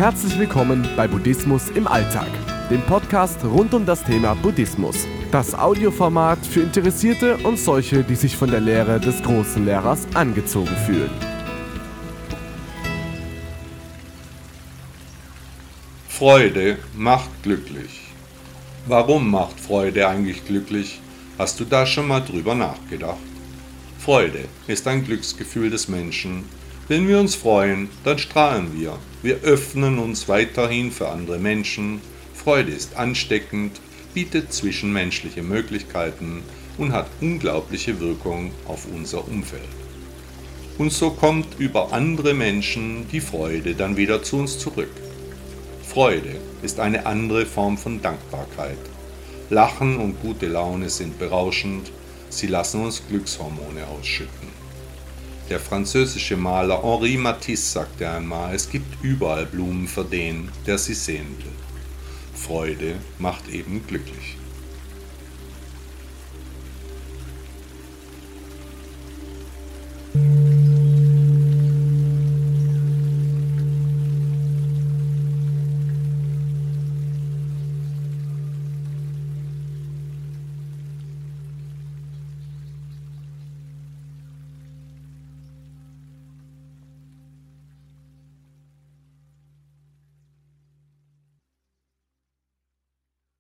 Herzlich willkommen bei Buddhismus im Alltag, dem Podcast rund um das Thema Buddhismus. Das Audioformat für Interessierte und solche, die sich von der Lehre des großen Lehrers angezogen fühlen. Freude macht glücklich. Warum macht Freude eigentlich glücklich? Hast du da schon mal drüber nachgedacht? Freude ist ein Glücksgefühl des Menschen. Wenn wir uns freuen, dann strahlen wir. Wir öffnen uns weiterhin für andere Menschen. Freude ist ansteckend, bietet zwischenmenschliche Möglichkeiten und hat unglaubliche Wirkung auf unser Umfeld. Und so kommt über andere Menschen die Freude dann wieder zu uns zurück. Freude ist eine andere Form von Dankbarkeit. Lachen und gute Laune sind berauschend, sie lassen uns Glückshormone ausschütten. Der französische Maler Henri Matisse sagte einmal, es gibt überall Blumen für den, der sie sehen will. Freude macht eben glücklich.